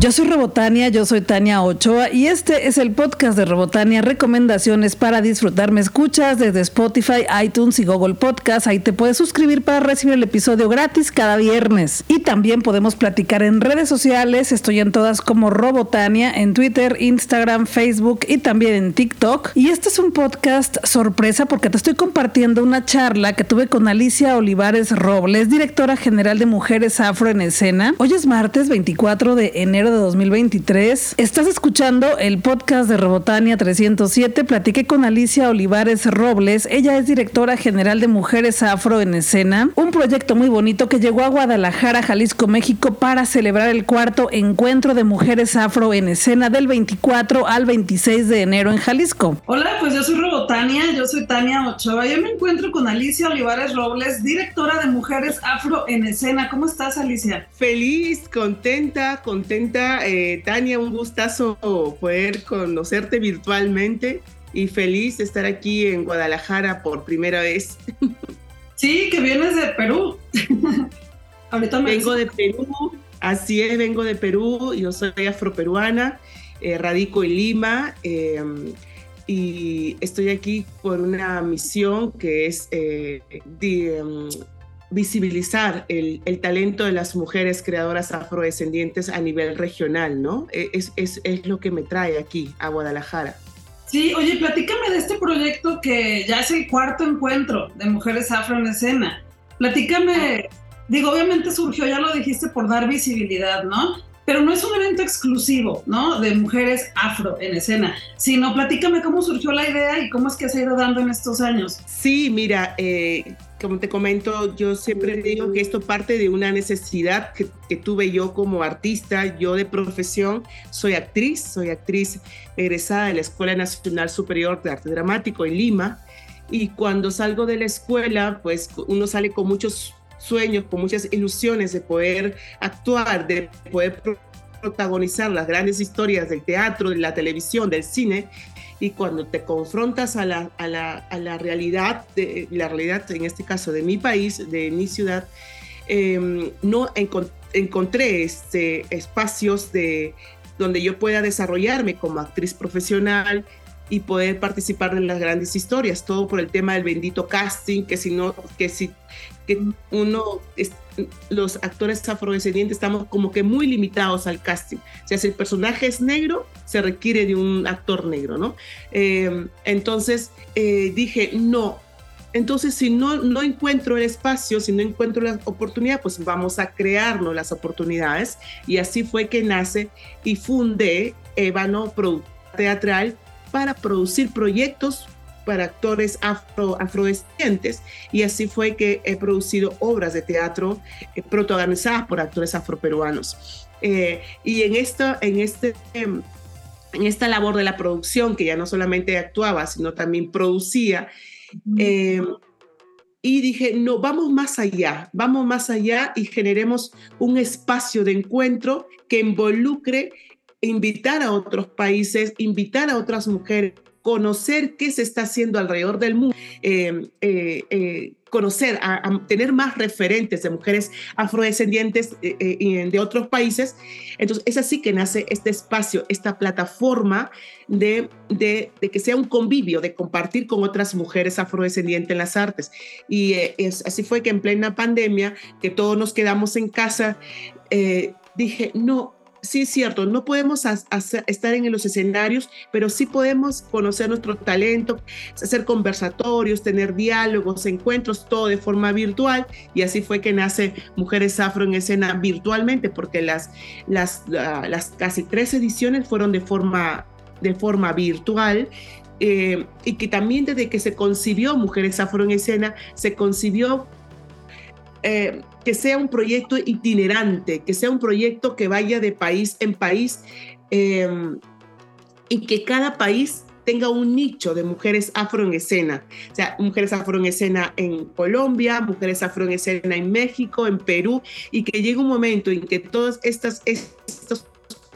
Yo soy Robotania, yo soy Tania Ochoa y este es el podcast de Robotania, recomendaciones para disfrutar. Me escuchas desde Spotify, iTunes y Google Podcast. Ahí te puedes suscribir para recibir el episodio gratis cada viernes. Y también podemos platicar en redes sociales. Estoy en todas como Robotania, en Twitter, Instagram, Facebook y también en TikTok. Y este es un podcast sorpresa porque te estoy compartiendo una charla que tuve con Alicia Olivares Robles, directora general de Mujeres Afro en Escena. Hoy es martes 24 de enero de 2023. Estás escuchando el podcast de Robotania 307. Platiqué con Alicia Olivares Robles. Ella es directora general de Mujeres Afro en Escena, un proyecto muy bonito que llegó a Guadalajara, Jalisco, México para celebrar el cuarto encuentro de Mujeres Afro en Escena del 24 al 26 de enero en Jalisco. Hola, pues yo soy Robotania, yo soy Tania Ochoa. Yo me encuentro con Alicia Olivares Robles, directora de Mujeres Afro en Escena. ¿Cómo estás, Alicia? Feliz, contenta, contenta eh, Tania, un gustazo poder conocerte virtualmente y feliz de estar aquí en Guadalajara por primera vez. Sí, que vienes de Perú. Ahorita me vengo de Perú, así es, vengo de Perú, yo soy afroperuana, eh, radico en Lima em, y estoy aquí por una misión que es eh, de, visibilizar el, talento de las mujeres creadoras afrodescendientes a nivel regional, ¿no? E, es, es, es, lo que me trae aquí a Guadalajara. Sí, oye, platícame de este proyecto que ya es el cuarto encuentro de mujeres afro en escena. Platícame, digo, obviamente surgió, ya lo dijiste, por dar visibilidad, ¿no? Pero no es un evento exclusivo, ¿no? De mujeres afro en escena, sino platícame cómo surgió la idea y cómo es que se ha ido dando en estos años. Sí, mira, eh, como te comento, yo siempre digo que esto parte de una necesidad que, tuve yo como artista, yo de profesión, soy actriz, soy actriz egresada de la Escuela Nacional Superior de Arte Dramático en Lima, y cuando salgo de la escuela, pues uno sale con muchos sueños, con muchas ilusiones de poder actuar, de poder protagonizar las grandes historias del teatro, de la televisión, del cine, y cuando te confrontas a la, a la, a la realidad, de, la realidad en este caso de mi país, de mi ciudad, em, no encontré este, espacios de, donde yo pueda desarrollarme como actriz profesional y poder participar en las grandes historias, todo por el tema del bendito casting, que si no, que si que uno, los actores afrodescendientes estamos como que muy limitados al casting. O sea, si el personaje es negro, se requiere de un actor negro, ¿no? Em, entonces eh, dije, no. Entonces, si no, no encuentro el espacio, si no encuentro la oportunidad, pues vamos a crearnos las oportunidades. Y así fue que nace y fundé Ébano Teatral para producir proyectos para actores afro, afrodescendientes y así fue que he producido obras de teatro eh, protagonizadas por actores afroperuanos. Eh, y en esta, en, este, en esta labor de la producción, que ya no solamente actuaba, sino también producía, eh, y dije, no, vamos más allá, vamos más allá y generemos un espacio de encuentro que involucre invitar a otros países, invitar a otras mujeres, conocer qué se está haciendo alrededor del mundo, eh, eh, eh, conocer, tener más referentes de mujeres afrodescendientes de otros países. Entonces, es así que nace este espacio, esta plataforma de, de, que sea un convivio, de compartir con otras mujeres afrodescendientes en las artes. Y así fue que en plena pandemia, que todos nos quedamos en casa, dije, no, sí es cierto, no podemos estar en los escenarios, pero sí podemos conocer nuestro talento, hacer conversatorios, tener diálogos, encuentros, todo de forma virtual. Y así fue que nace Mujeres Afro en Escena virtualmente, porque las, las, las casi tres ediciones fueron de forma, de forma virtual. Eh, y que también desde que se concibió Mujeres Afro en Escena, se concibió eh, que sea un proyecto itinerante, que sea un proyecto que vaya de país en país em, y que cada país tenga un nicho de mujeres afro en escena. O sea, mujeres afro en escena en Colombia, mujeres afro en escena en México, en Perú, y que llegue un momento en que todos estos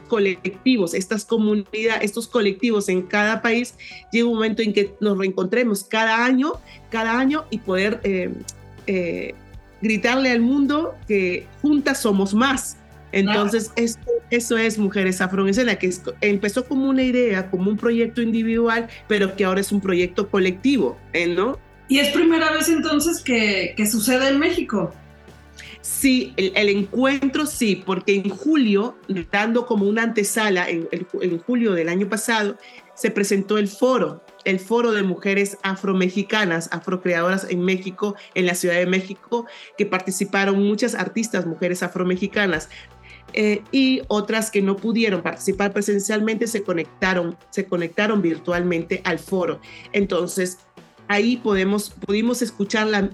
colectivos, estas comunidades, estos colectivos en cada país, llegue un momento en que nos reencontremos cada año, cada año y poder eh, eh, gritarle al mundo que juntas somos más. Entonces, esto eso es Mujeres Afro en Escena, que empezó como una idea, como un proyecto individual, pero que ahora es un proyecto colectivo, ¿eh? ¿no? Y es primera vez entonces que, que sucede en México. Sí, el, encuentro sí, porque en julio, dando como una antesala, en, en, julio del año pasado, se presentó el foro, el foro de mujeres afromexicanas, afrocreadoras en México, en la Ciudad de México, que participaron muchas artistas, mujeres afromexicanas. Eh, y otras que no pudieron participar presencialmente se conectaron, se conectaron virtualmente al foro. Entonces, ahí podemos, pudimos escuchar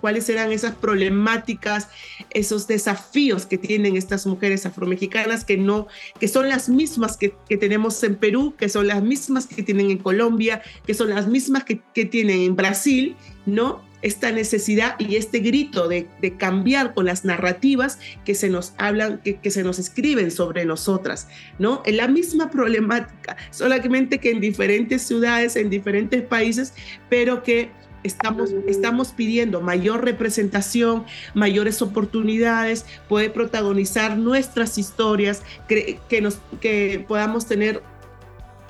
cuáles eran esas problemáticas, esos desafíos que tienen estas mujeres afromexicanas que no, que son las mismas que, tenemos en Perú, que son las mismas que tienen en Colombia, que son las mismas que, que tienen en Brasil, ¿no? Esta necesidad y este grito de, cambiar con las narrativas que se nos hablan, que, se nos escriben sobre nosotras, ¿no? En la misma problemática, solamente que en diferentes ciudades, en diferentes países, pero que estamos, estamos pidiendo mayor representación, mayores oportunidades, poder protagonizar nuestras historias, que, nos, que podamos tener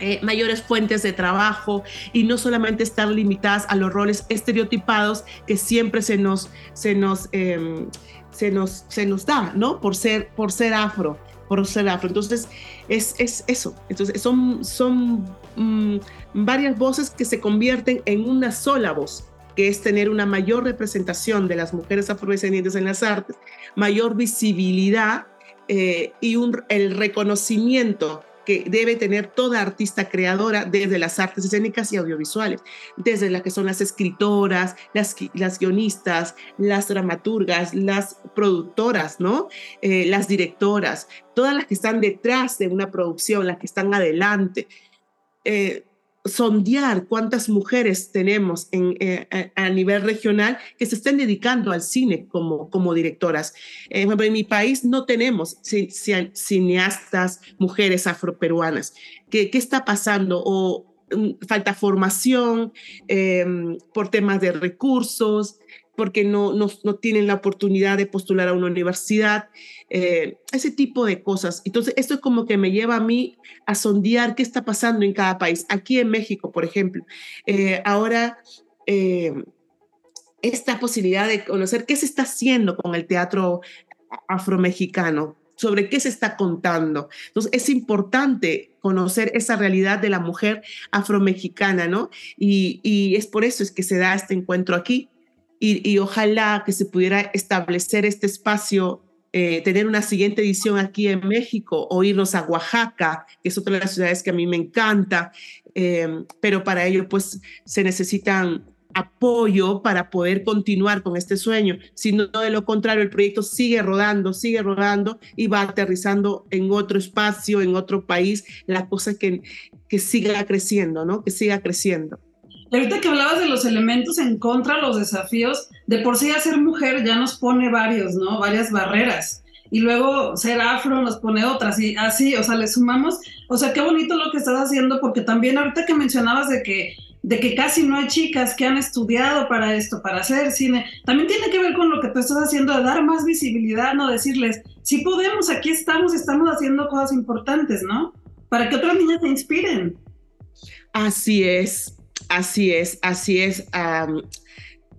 eh, mayores fuentes de trabajo y no solamente estar limitadas a los roles estereotipados que siempre se nos, se nos, em, se nos, se nos da, ¿no? Por ser, por ser afro, por ser afro. Entonces, es, es eso. Entonces, son, son mm, varias voces que se convierten en una sola voz que es tener una mayor representación de las mujeres afrodescendientes en las artes, mayor visibilidad eh, y un, el reconocimiento que debe tener toda artista creadora desde las artes escénicas y audiovisuales, desde las que son las escritoras, las, las guionistas, las dramaturgas, las productoras, ¿no? Eh, las directoras, todas las que están detrás de una producción, las que están adelante. Eh, sondear cuántas mujeres tenemos en, eh, a nivel regional que se estén dedicando al cine como, como directoras. Eh, en mi país no tenemos cineastas, mujeres afroperuanas. ¿Qué, qué está pasando? O mm, falta formación em, por temas de recursos, porque no, no, no, tienen la oportunidad de postular a una universidad, eh, ese tipo de cosas. Entonces, esto es como que me lleva a mí a sondear qué está pasando en cada país. Aquí en México, por ejemplo, eh, ahora eh, esta posibilidad de conocer qué se está haciendo con el teatro afromexicano, sobre qué se está contando. Entonces, es importante conocer esa realidad de la mujer afromexicana, ¿no? Y, y es por eso es que se da este encuentro aquí y, ojalá que se pudiera establecer este espacio eh, tener una siguiente edición aquí en México o irnos a Oaxaca, que es otra de las ciudades que a mí me encanta, eh, pero para ello pues se necesitan apoyo para poder continuar con este sueño. Si no, de lo contrario, el proyecto sigue rodando, sigue rodando y va aterrizando en otro espacio, en otro país, la cosa que, que siga creciendo, ¿no? Que siga creciendo ahorita que hablabas de los elementos en contra, los desafíos, de por sí ser mujer ya nos pone varios, ¿no? Varias barreras. Y luego ser afro nos pone otras y así, o sea, le sumamos. O sea, qué bonito lo que estás haciendo porque también ahorita que mencionabas de que de que casi no hay chicas que han estudiado para esto, para hacer cine, también tiene que ver con lo que tú estás haciendo de dar más visibilidad, no decirles, si podemos, aquí estamos, estamos haciendo cosas importantes, ¿no? Para que otras niñas se inspiren. Así es, Así es, así es.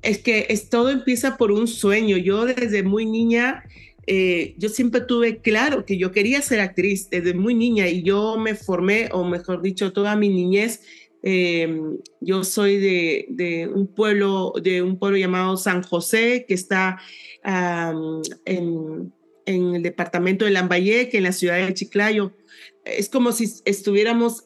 es que es, todo empieza por un sueño. Yo desde muy niña, eh, yo siempre tuve claro que yo quería ser actriz desde muy niña y yo me formé, o mejor dicho, toda mi niñez. Em, yo soy de, un pueblo, de un pueblo llamado San José, que está en, en, el departamento de Lambayeque, en la ciudad de Chiclayo. Es como si estuviéramos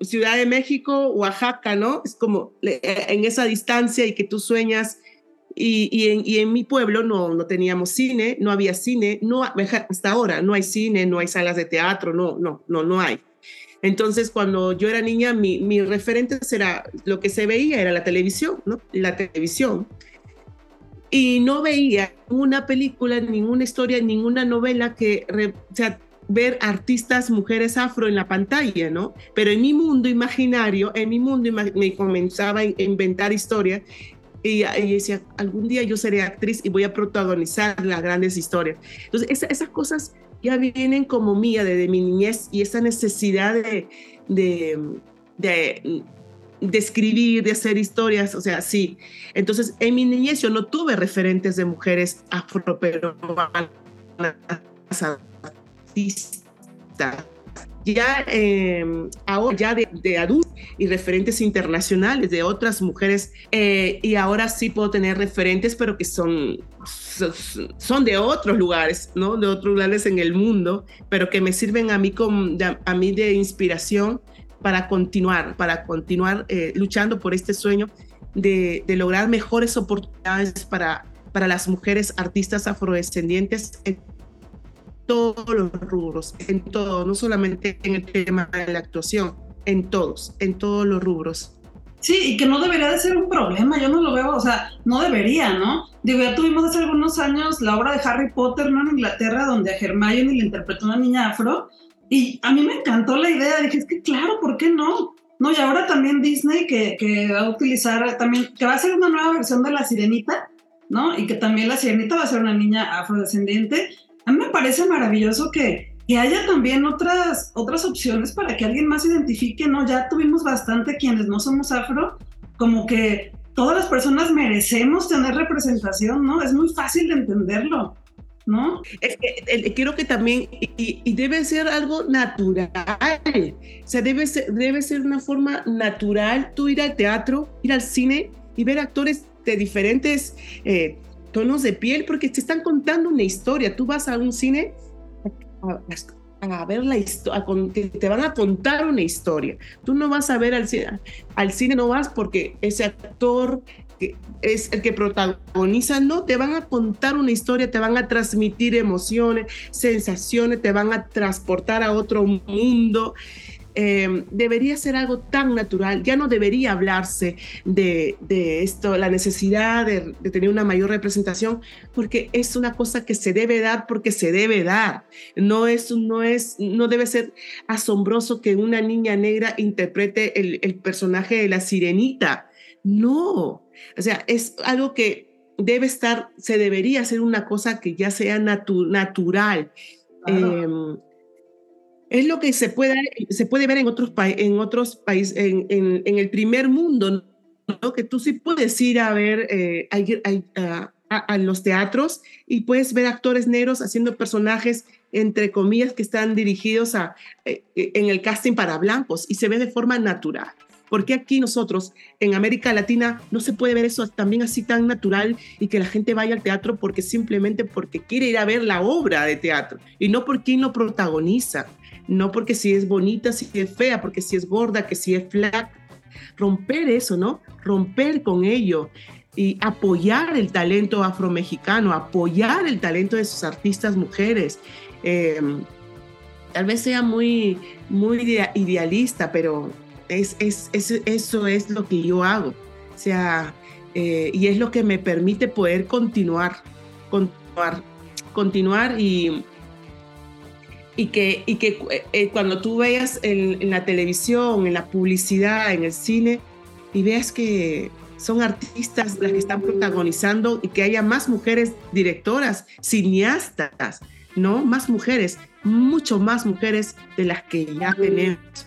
Ciudad de México, Oaxaca, ¿no? Es como en esa distancia y que tú sueñas. Y, en, mi pueblo no, no teníamos cine, no había cine, no, hasta ahora no hay cine, no hay salas de teatro, no, no, no, no hay. Entonces, cuando yo era niña, mi, mi referente era lo que se veía, era la televisión, ¿no? La televisión. Y no veía una película, ninguna historia, ninguna novela que, ver artistas mujeres afro en la pantalla, ¿no? Pero en mi mundo imaginario, en mi mundo me comenzaba a inventar historias y, decía, algún día yo seré actriz y voy a protagonizar las grandes historias. Entonces, esas cosas ya vienen como mía desde mi niñez y esa necesidad de, de, de, escribir, de hacer historias, o sea, sí. Entonces, en mi niñez yo no tuve referentes de mujeres afroperuanas artistas ya eh, ahora ya de, de adultos y referentes internacionales de otras mujeres eh, y ahora sí puedo tener referentes pero que son son de otros lugares no de otros lugares en el mundo pero que me sirven a mí como de, a mí de inspiración para continuar para continuar eh, luchando por este sueño de, de, lograr mejores oportunidades para para las mujeres artistas afrodescendientes todos los rubros, en todo, no solamente en el tema de la actuación, en todos, en todos los rubros. Sí, y que no debería de ser un problema, yo no lo veo, o sea, no debería, ¿no? Digo, ya tuvimos hace algunos años la obra de Harry Potter, ¿no? En Inglaterra, donde a Hermione le interpretó una niña afro, y a mí me encantó la idea, dije, es que claro, ¿por qué no? No, y ahora también Disney, que, que va a utilizar también, que va a hacer una nueva versión de La Sirenita, ¿no? Y que también La Sirenita va a ser una niña afrodescendiente, parece maravilloso que, que haya también otras, otras opciones para que alguien más identifique, ¿no? Ya tuvimos bastante quienes no somos afro, como que todas las personas merecemos tener representación, ¿no? Es muy fácil de entenderlo. ¿No? Es que, quiero que también, y, y, debe ser algo natural, o sea, debe ser, debe ser una forma natural tú ir al teatro, ir al cine y ver actores de diferentes eh, tonos de piel porque te están contando una historia. Tú vas a un cine a, ver la historia, te van a contar una historia. Tú no vas a ver al cine, al cine no vas porque ese actor es el que protagoniza, no, te van a contar una historia, te van a transmitir emociones, sensaciones, te van a transportar a otro mundo. Eh, debería ser algo tan natural, ya no debería hablarse de, de esto, la necesidad de, de, tener una mayor representación, porque es una cosa que se debe dar porque se debe dar. No es, no es, no debe ser asombroso que una niña negra interprete el, el personaje de la sirenita. No, o sea, es algo que debe estar, se debería hacer una cosa que ya sea natu natural. Claro. Eh, es lo que se puede, se puede ver en otros, en otros países, en, el primer mundo, ¿no? que tú sí puedes ir a ver eh, a, a, a, los teatros y puedes ver actores negros haciendo personajes, entre comillas, que están dirigidos a, eh, en el casting para blancos y se ve de forma natural. Porque aquí nosotros, en América Latina, no se puede ver eso también así tan natural y que la gente vaya al teatro porque simplemente porque quiere ir a ver la obra de teatro y no porque quien lo protagoniza no porque si es bonita, si es fea, porque si es gorda, que si es flaca. Romper eso, ¿no? Romper con ello y apoyar el talento afromexicano, apoyar el talento de sus artistas mujeres. Eh, tal vez sea muy, muy idealista, pero es, es, eso es lo que yo hago. O sea, eh, y es lo que me permite poder continuar, continuar, continuar y, y que, y que eh, cuando tú veas en, en, la televisión, en la publicidad, en el cine, y veas que son artistas las que están protagonizando y que haya más mujeres directoras, cineastas, ¿no? Más mujeres, mucho más mujeres de las que ya tenemos.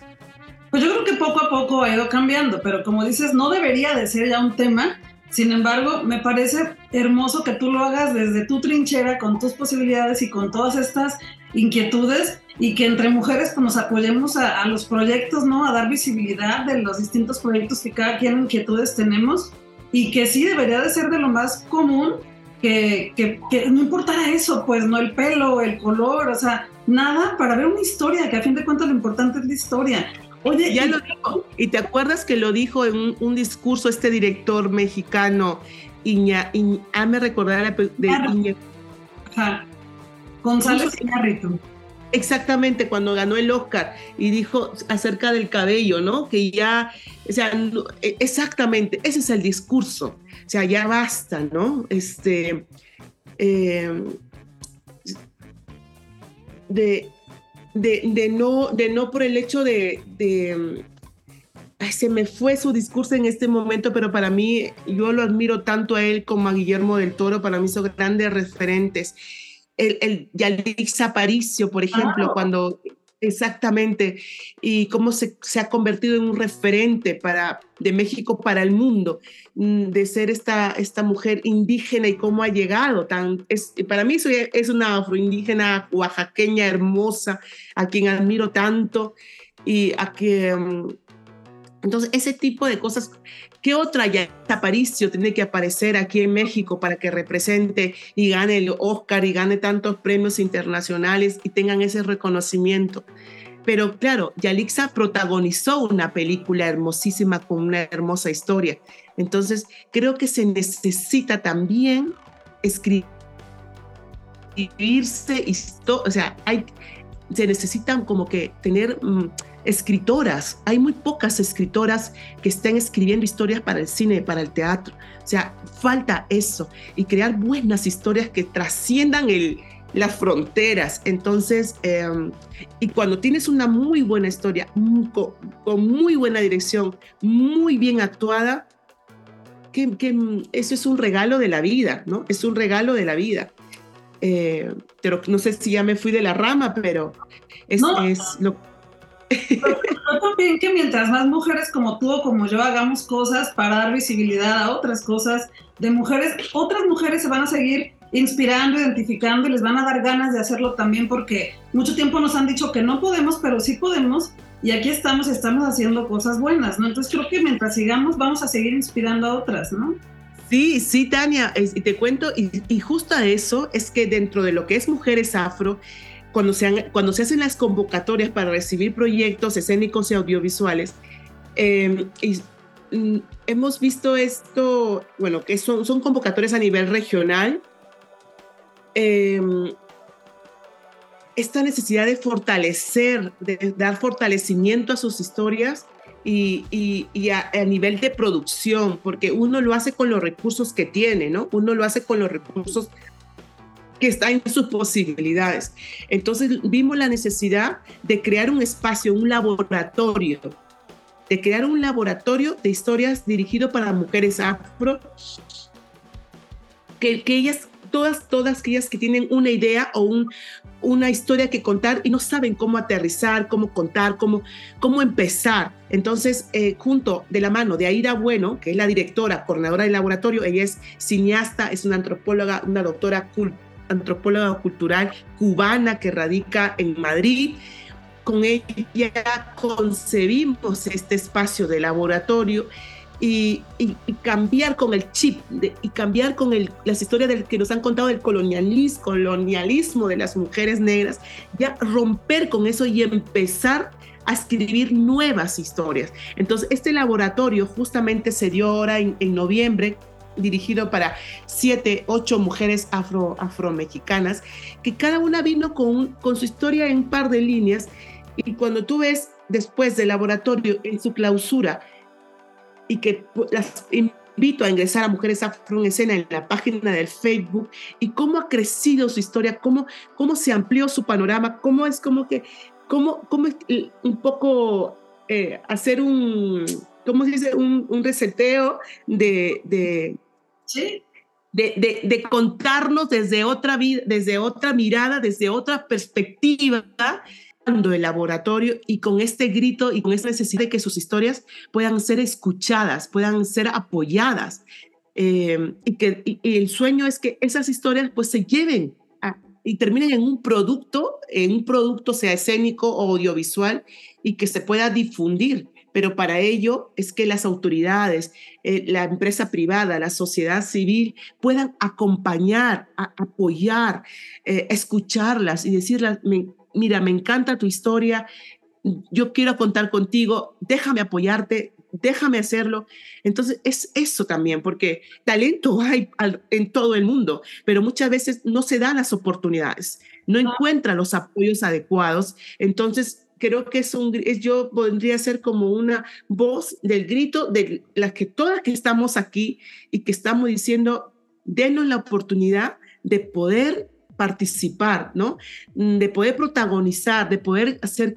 Pues yo creo que poco a poco ha ido cambiando, pero como dices, no debería de ser ya un tema. Sin embargo, me parece hermoso que tú lo hagas desde tu trinchera, con tus posibilidades y con todas estas inquietudes y que entre mujeres pues, nos apoyemos a, a, los proyectos, ¿no? A dar visibilidad de los distintos proyectos que cada quien inquietudes tenemos y que sí debería de ser de lo más común que, que, que no importara eso, pues, no el pelo, el color, o sea, nada para ver una historia, que a fin de cuentas lo importante es la historia. Oye, ya y, lo dijo, y te acuerdas que lo dijo en un, un discurso este director mexicano, Iña, Iña ah, me recordará de Iña. Ajá. González Iñárritu. Exactamente, cuando ganó el Oscar y dijo acerca del cabello, ¿no? Que ya, o sea, no, exactamente, ese es el discurso. O sea, ya basta, ¿no? Este, eh, de, de, de, no, de no por el hecho de, de ay, se me fue su discurso en este momento, pero para mí, yo lo admiro tanto a él como a Guillermo del Toro, para mí son grandes referentes el, el Yalix Aparicio, por ejemplo, cuando Exactamente, y cómo se, se, ha convertido en un referente para, de México para el mundo, mm, de ser esta, esta mujer indígena y cómo ha llegado tan... Es, para mí soy, es una afroindígena oaxaqueña hermosa, a quien admiro tanto y a que... Mm, entonces, ese tipo de cosas ¿Qué otra ya Aparicio tiene que aparecer aquí en México para que represente y gane el Oscar y gane tantos premios internacionales y tengan ese reconocimiento? Pero claro, Yalixa protagonizó una película hermosísima con una hermosa historia. Entonces, creo que se necesita también escribirse, o sea, hay, se necesitan como que tener... Mm, escritoras. Hay muy pocas escritoras que estén escribiendo historias para el cine, para el teatro. O sea, falta eso y crear buenas historias que trasciendan el, las fronteras. Entonces, em, y cuando tienes una muy buena historia, con, muy buena dirección, muy bien actuada, que, eso es un regalo de la vida, ¿no? Es un regalo de la vida. Eh, pero no sé si ya me fui de la rama, pero es, es lo yo también que mientras más mujeres como tú o como yo hagamos cosas para dar visibilidad a otras cosas de mujeres, otras mujeres se van a seguir inspirando, identificando y les van a dar ganas de hacerlo también porque mucho tiempo nos han dicho que no podemos, pero sí podemos y aquí estamos, estamos haciendo cosas buenas, ¿no? Entonces creo que mientras sigamos vamos a seguir inspirando a otras, ¿no? Sí, sí, Tania, y te cuento, y, y justo a eso es que dentro de lo que es Mujeres Afro, cuando se, se hacen las convocatorias para recibir proyectos escénicos y audiovisuales, em, mm, hemos visto esto, bueno, que son, convocatorias a nivel regional, em, esta necesidad de fortalecer, de dar fortalecimiento a sus historias y, y, a, nivel de producción, porque uno lo hace con los recursos que tiene, ¿no? Uno lo hace con los recursos está en sus posibilidades. Entonces vimos la necesidad de crear un espacio, un laboratorio, de crear un laboratorio de historias dirigido para mujeres afro, que, ellas, todas, todas aquellas que tienen una idea o un, una historia que contar y no saben cómo aterrizar, cómo contar, cómo, cómo empezar. Entonces, eh, junto de la mano de Aira Bueno, que es la directora, coordinadora del laboratorio, ella es cineasta, es una antropóloga, una doctora culta antropóloga cultural cubana que radica en Madrid. Con ella concebimos este espacio de laboratorio y, cambiar con el chip y cambiar con el, las historias que nos han contado del colonialismo, colonialismo de las mujeres negras, ya romper con eso y empezar a escribir nuevas historias. Entonces, este laboratorio justamente se dio ahora en noviembre dirigido para siete, ocho mujeres afro, afromexicanas, que cada una vino con, con su historia en par de líneas. Y cuando tú ves después del laboratorio en su clausura, y que las invito a ingresar a Mujeres Afro en Escena en la página del Facebook, y cómo ha crecido su historia, cómo, cómo se amplió su panorama, cómo es como que, cómo, cómo un poco eh, hacer un, ¿cómo se dice? Un, un reseteo de, de, de, contarnos desde otra, vida, desde otra mirada, desde otra perspectiva, el laboratorio y con este grito y con esta necesidad de que sus historias puedan ser escuchadas, puedan ser apoyadas. Eh, y que el sueño es que esas historias pues se lleven y terminen en un producto, en un producto sea escénico o audiovisual y que se pueda difundir pero para ello es que las autoridades, eh, la empresa privada, la sociedad civil puedan acompañar, apoyar, eh, escucharlas y decirles, mira, me encanta tu historia, yo quiero contar contigo, déjame apoyarte, déjame hacerlo. Entonces es eso también, porque talento hay en todo el mundo, pero muchas veces no se dan las oportunidades, no encuentran los apoyos adecuados. Entonces creo que es un, yo podría ser como una voz del grito de las que todas que estamos aquí y que estamos diciendo, denos la oportunidad de poder participar, ¿no? De poder protagonizar, de poder hacer,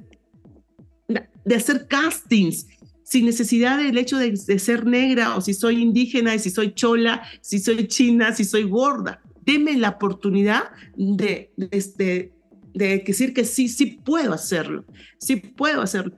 de hacer castings sin necesidad del hecho de, de ser negra o si soy indígena, y si soy chola, si soy china, si soy gorda deme la oportunidad de, de, de decir que sí, sí puedo hacerlo, sí puedo hacerlo.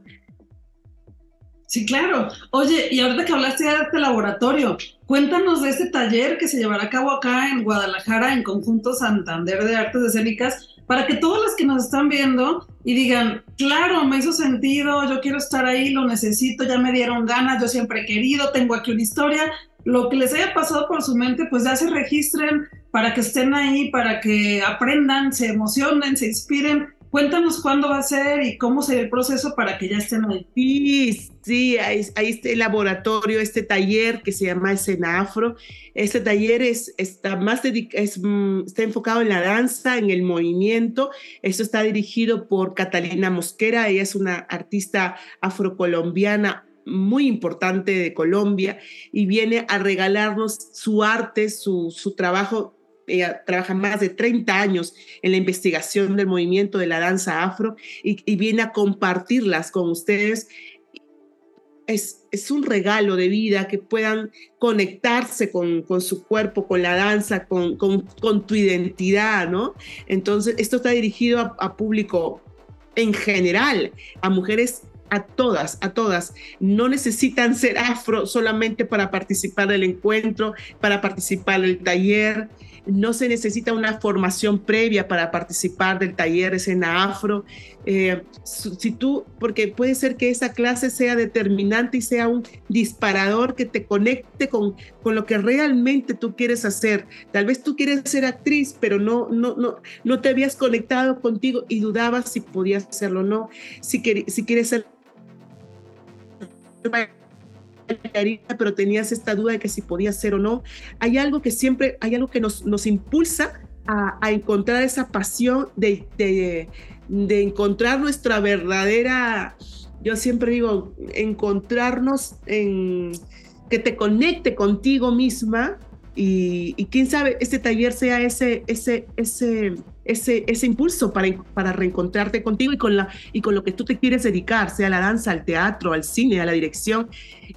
Sí, claro. Oye, y ahorita que hablaste de este laboratorio, cuéntanos de este taller que se llevará a cabo acá en Guadalajara, en Conjunto Santander de Artes Escénicas, para que todos los que nos están viendo y digan, claro, me hizo sentido, yo quiero estar ahí, lo necesito, ya me dieron ganas, yo siempre he querido, tengo aquí una historia, lo que les haya pasado por su mente, pues ya se registren para que estén ahí, para que aprendan, se emocionen, se inspiren Cuéntanos cuándo va a ser y cómo será el proceso para que ya estén ahí. Sí, sí, hay, este laboratorio, este taller que se llama Escenafro. Este taller es, está, más es, mm, está enfocado en la danza, en el movimiento. Esto está dirigido por Catalina Mosquera. Ella es una artista afrocolombiana muy importante de Colombia y viene a regalarnos su arte, su, su trabajo ella trabaja más de 30 años en la investigación del movimiento de la danza afro y, viene a compartirlas con ustedes. Es, es, un regalo de vida que puedan conectarse con, con su cuerpo, con la danza, con, con, tu identidad, ¿no? Entonces, esto está dirigido a, a público en general, a mujeres a todas, a todas. No necesitan ser afro solamente para participar del encuentro, para participar del taller no se necesita una formación previa para participar del taller escena afro. Eh, si tú, porque puede ser que esa clase sea determinante y sea un disparador que te conecte con, con lo que realmente tú quieres hacer. Tal vez tú quieres ser actriz, pero no, no, no, no te habías conectado contigo y dudabas si podías hacerlo o no. Si, si quieres ser pero tenías esta duda de que si podía ser o no. Hay algo que siempre, hay algo que nos, nos impulsa a, encontrar esa pasión de, de, encontrar nuestra verdadera, yo siempre digo, encontrarnos en que te conecte contigo misma y, y, quién sabe, este taller sea ese, ese, ese, ese, ese impulso para, para reencontrarte contigo y con, la, y con lo que tú te quieres dedicar, sea la danza, al teatro, al cine, a la dirección,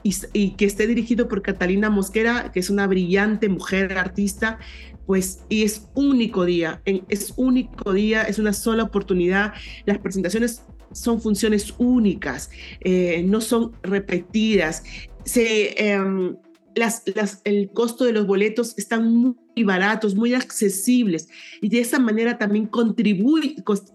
y, que esté dirigido por Catalina Mosquera, que es una brillante mujer artista, pues y es único día, es único día, es una sola oportunidad. Las presentaciones son funciones únicas, eh, no son repetidas. Se, em, las, el costo de los boletos están muy baratos, muy accesibles y de esa manera también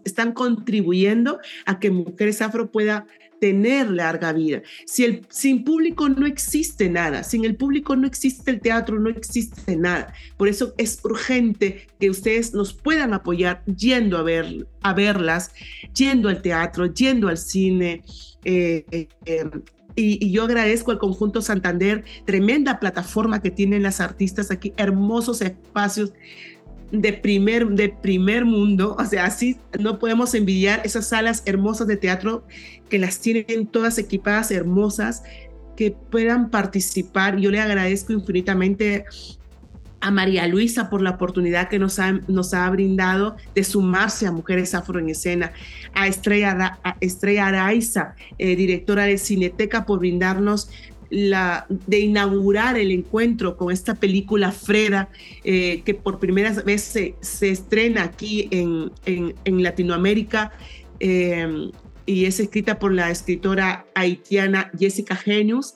están contribuyendo a que Mujeres Afro pueda tener larga vida. Si el, sin público no existe nada, sin el público no existe el teatro, no existe nada. Por eso es urgente que ustedes nos puedan apoyar yendo a, ver, a verlas, yendo al teatro, yendo al cine. Eh, eh, y, yo agradezco al Conjunto Santander, tremenda plataforma que tienen las artistas aquí, hermosos espacios de primer, de primer mundo, o sea, así no podemos envidiar esas salas hermosas de teatro que las tienen todas equipadas, hermosas, que puedan participar. Yo le agradezco infinitamente a María Luisa por la oportunidad que nos ha, nos ha brindado de sumarse a Mujeres Afro en Escena, a Estrella, a Araiza, eh, directora de Cineteca, por brindarnos la, de inaugurar el encuentro con esta película Freda, eh, que por primera vez se, se estrena aquí en, en, Latinoamérica. Eh, y es escrita por la escritora haitiana Jessica Genius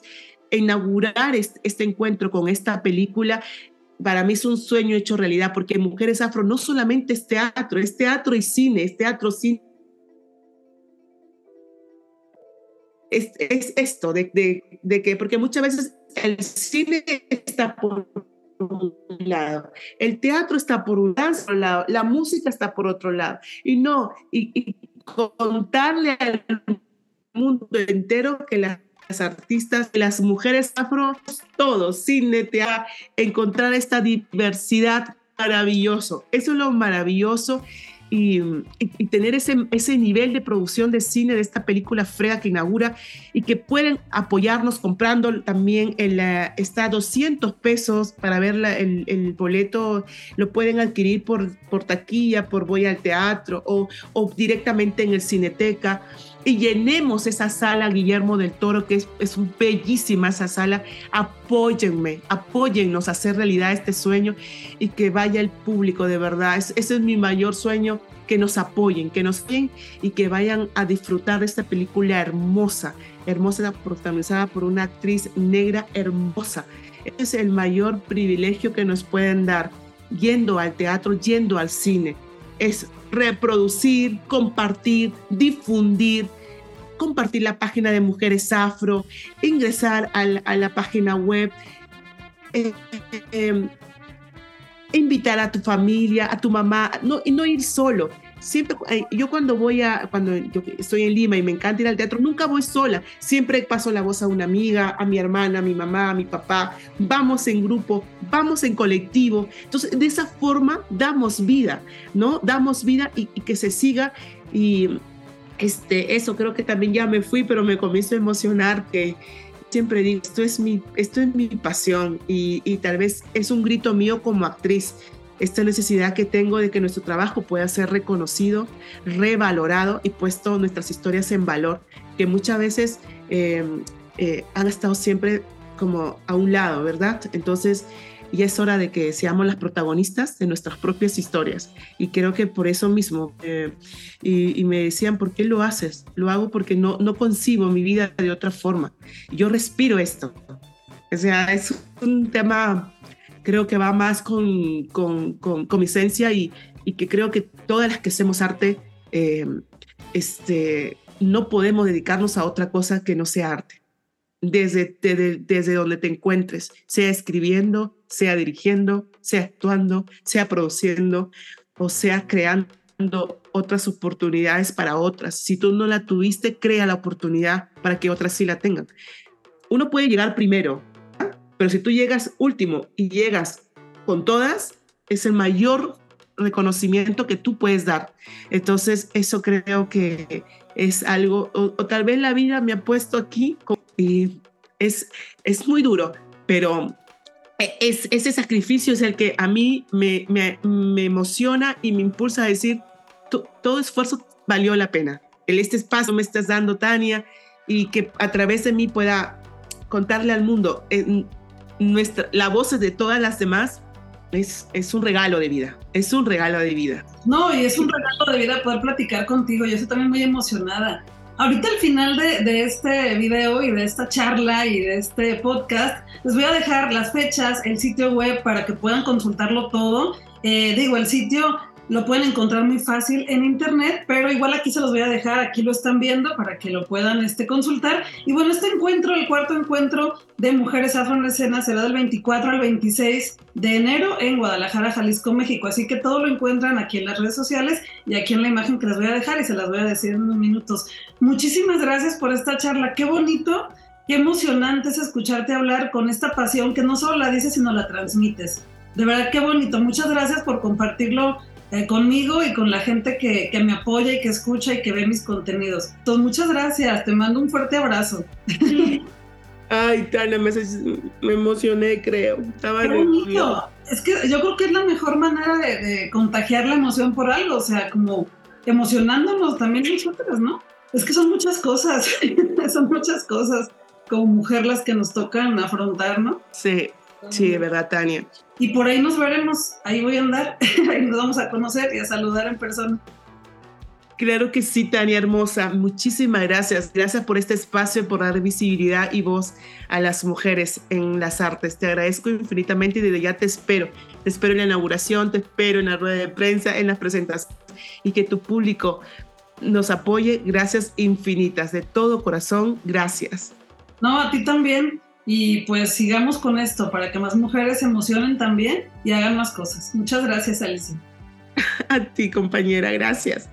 inaugurar este, encuentro con esta película para mí es un sueño hecho realidad, porque Mujeres Afro no solamente es teatro, es teatro y cine, es teatro, cine. Es, esto, de, de, que, porque muchas veces el cine está por un lado, el teatro está por un lado, la música está por otro lado, y no, y, contarle al mundo entero que la artistas, las mujeres afro, todos, cine, teatro, encontrar esta diversidad maravilloso. Eso es lo maravilloso y, tener ese, ese nivel de producción de cine de esta película Frega que inaugura y que pueden apoyarnos comprando también el, está a 200 pesos para ver el, el, boleto, lo pueden adquirir por, por taquilla, por voy al teatro o, o directamente en el Cineteca y llenemos esa sala Guillermo del Toro, que es, es bellísima esa sala. Apóyenme, apóyennos a hacer realidad este sueño y que vaya el público de verdad. ese es mi mayor sueño, que nos apoyen, que nos den y que vayan a disfrutar de esta película hermosa, hermosa, protagonizada por una actriz negra hermosa. Ese es el mayor privilegio que nos pueden dar yendo al teatro, yendo al cine. Es reproducir, compartir, difundir, compartir la página de Mujeres Afro, ingresar a la, página web, eh, eh, invitar a tu familia, a tu mamá, no, y no ir solo. Siempre, yo cuando voy a, cuando yo estoy en Lima y me encanta ir al teatro, nunca voy sola. Siempre paso la voz a una amiga, a mi hermana, a mi mamá, a mi papá. Vamos en grupo, vamos en colectivo. Entonces, de esa forma damos vida, ¿no? Damos vida y, que se siga. Y este, eso creo que también ya me fui, pero me comienzo a emocionar que siempre digo, esto es mi, esto es mi pasión y, y tal vez es un grito mío como actriz esta necesidad que tengo de que nuestro trabajo pueda ser reconocido, revalorado y puesto nuestras historias en valor, que muchas veces em, eh, han estado siempre como a un lado, ¿verdad? Entonces, ya es hora de que seamos las protagonistas de nuestras propias historias. Y creo que por eso mismo, eh, y, me decían, ¿por qué lo haces? Lo hago porque no, no concibo mi vida de otra forma. Yo respiro esto. O sea, es un tema, creo que va más con, con, con, mi esencia y, y, que creo que todas las que hacemos arte, eh, este, no podemos dedicarnos a otra cosa que no sea arte desde, desde, donde te encuentres, sea escribiendo, sea dirigiendo, sea actuando, sea produciendo o sea creando otras oportunidades para otras. Si tú no la tuviste, crea la oportunidad para que otras sí la tengan. Uno puede llegar primero, pero si tú llegas último y llegas con todas, es el mayor reconocimiento que tú puedes dar. Entonces, eso creo que es algo, o, tal vez la vida me ha puesto aquí y es, es muy duro, pero es, ese sacrificio es el que a mí me, me, me emociona y me impulsa a decir, todo esfuerzo valió la pena. El, este espacio me estás dando, Tania, y que a través de mí pueda contarle al mundo eh, nuestra, la voz de todas las demás es, es, un regalo de vida, es un regalo de vida. No, y es un regalo de vida poder platicar contigo, yo estoy también muy emocionada. Ahorita al final de, de, este video y de esta charla y de este podcast, les voy a dejar las fechas, el sitio web para que puedan consultarlo todo. Eh, digo, el sitio lo pueden encontrar muy fácil en internet, pero igual aquí se los voy a dejar, aquí lo están viendo para que lo puedan este, consultar. Y bueno, este encuentro, el cuarto encuentro de Mujeres Afro en Escena será del 24 al 26 de enero en Guadalajara, Jalisco, México. Así que todo lo encuentran aquí en las redes sociales y aquí en la imagen que les voy a dejar y se las voy a decir en unos minutos. Muchísimas gracias por esta charla, qué bonito. Qué emocionante es escucharte hablar con esta pasión que no solo la dices, sino la transmites. De verdad, qué bonito. Muchas gracias por compartirlo eh, conmigo y con la gente que, que, me apoya y que escucha y que ve mis contenidos. Entonces, muchas gracias, te mando un fuerte abrazo. Ay, Tania, me, me emocioné, creo. Estaba bonito. Es que yo creo que es la mejor manera de, de, contagiar la emoción por algo, o sea, como emocionándonos también nosotras, ¿no? Es que son muchas cosas, son muchas cosas como mujer las que nos tocan afrontar, ¿no? Sí, sí, de verdad, Tania. Y por ahí nos veremos, ahí voy a andar, ahí nos vamos a conocer y a saludar en persona. Claro que sí, Tania Hermosa. Muchísimas gracias. Gracias por este espacio, por dar visibilidad y voz a las mujeres en las artes. Te agradezco infinitamente y desde ya te espero. Te espero en la inauguración, te espero en la rueda de prensa, en las presentaciones y que tu público nos apoye. Gracias infinitas. De todo corazón, gracias. No, a ti también. Y pues sigamos con esto para que más mujeres se emocionen también y hagan más cosas. Muchas gracias, Alicia. A ti, compañera, gracias.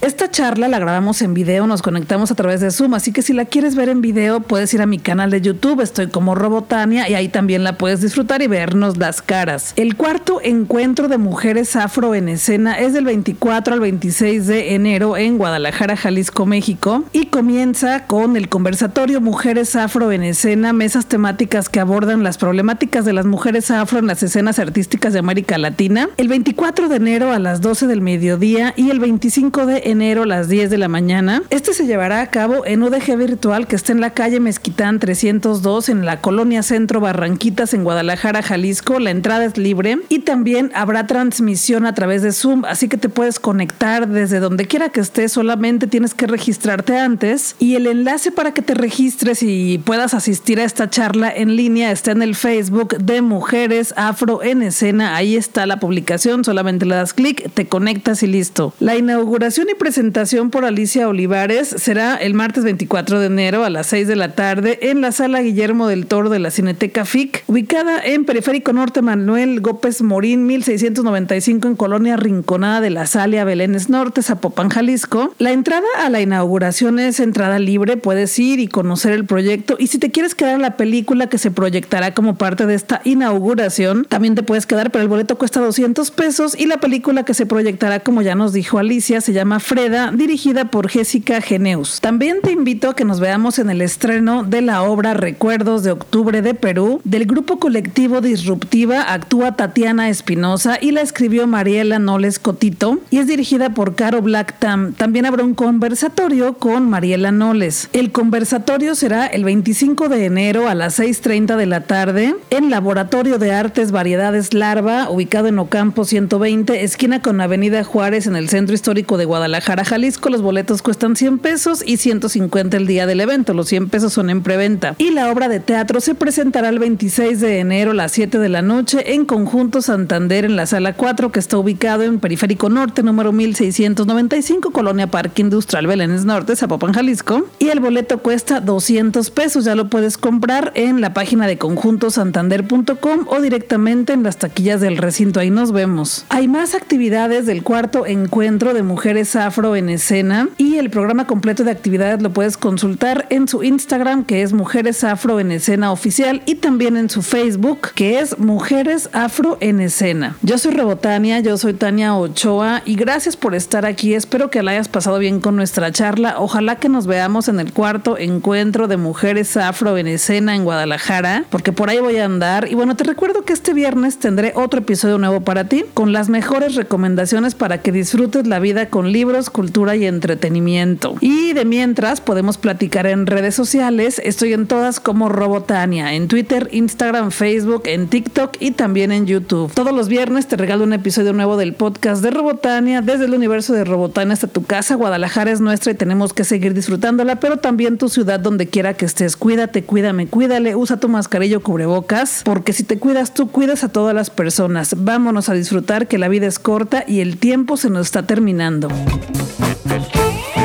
Esta charla la grabamos en video, nos conectamos a través de Zoom, así que si la quieres ver en video puedes ir a mi canal de YouTube, estoy como Robotania y ahí también la puedes disfrutar y vernos las caras. El cuarto encuentro de mujeres afro en escena es del 24 al 26 de enero en Guadalajara, Jalisco, México y comienza con el conversatorio Mujeres Afro en escena, mesas temáticas que abordan las problemáticas de las mujeres afro en las escenas artísticas de América Latina, el 24 de enero a las 12 del mediodía y el 25 25 de enero a las 10 de la mañana. Este se llevará a cabo en UDG Virtual que está en la calle Mezquitán 302 en la colonia Centro Barranquitas en Guadalajara, Jalisco. La entrada es libre y también habrá transmisión a través de Zoom, así que te puedes conectar desde donde quiera que estés, solamente tienes que registrarte antes y el enlace para que te registres y puedas asistir a esta charla en línea está en el Facebook de Mujeres Afro en Escena. Ahí está la publicación, solamente le das clic, te conectas y listo. La inauguración y presentación por Alicia Olivares será el martes 24 de enero a las 6 de la tarde en la sala Guillermo del Toro de la Cineteca FIC, ubicada en Periférico Norte Manuel Gópez Morín 1695 en Colonia Rinconada de la Salia Belénes Norte, Zapopan, Jalisco. La entrada a la inauguración es entrada libre, puedes ir y conocer el proyecto y si te quieres quedar en la película que se proyectará como parte de esta inauguración, también te puedes quedar, pero el boleto cuesta 200 pesos y la película que se proyectará, como ya nos dijo Alicia, se llama Freda, dirigida por Jessica Geneus. También te invito a que nos veamos en el estreno de la obra Recuerdos de Octubre de Perú. Del grupo colectivo Disruptiva actúa Tatiana Espinosa y la escribió Mariela Noles Cotito y es dirigida por Caro Black Tam. También habrá un conversatorio con Mariela Noles. El conversatorio será el 25 de enero a las 6.30 de la tarde en Laboratorio de Artes Variedades Larva, ubicado en Ocampo 120, esquina con Avenida Juárez en el Centro Histórico de Guadalajara, Jalisco. Los boletos cuestan 100 pesos y 150 el día del evento. Los 100 pesos son en preventa. Y la obra de teatro se presentará el 26 de enero a las 7 de la noche en Conjunto Santander en la Sala 4, que está ubicado en Periférico Norte, número 1695, Colonia Parque Industrial Belénes Norte, Zapopan, Jalisco. Y el boleto cuesta 200 pesos. Ya lo puedes comprar en la página de conjuntosantander.com o directamente en las taquillas del recinto. Ahí nos vemos. Hay más actividades del cuarto encuentro de mujeres afro en escena y el programa completo de actividades lo puedes consultar en su Instagram que es Mujeres Afro en Escena Oficial y también en su Facebook que es Mujeres Afro en Escena. Yo soy Rebotania, yo soy Tania Ochoa y gracias por estar aquí. Espero que la hayas pasado bien con nuestra charla. Ojalá que nos veamos en el cuarto encuentro de Mujeres Afro en Escena en Guadalajara porque por ahí voy a andar. Y bueno, te recuerdo que este viernes tendré otro episodio nuevo para ti con las mejores recomendaciones para que disfrutes la vida con libros, cultura y entretenimiento. Y de mientras podemos platicar en redes sociales. Estoy en todas como Robotania, en Twitter, Instagram, Facebook, en TikTok y también en YouTube. Todos los viernes te regalo un episodio nuevo del podcast de Robotania desde el universo de Robotania hasta tu casa. Guadalajara es nuestra y tenemos que seguir disfrutándola, pero también tu ciudad donde quiera que estés. Cuídate, cuídame, cuídale, usa tu mascarilla o cubrebocas, porque si te cuidas tú, cuidas a todas las personas. Vámonos a disfrutar que la vida es corta y el tiempo se nos está terminando caminando.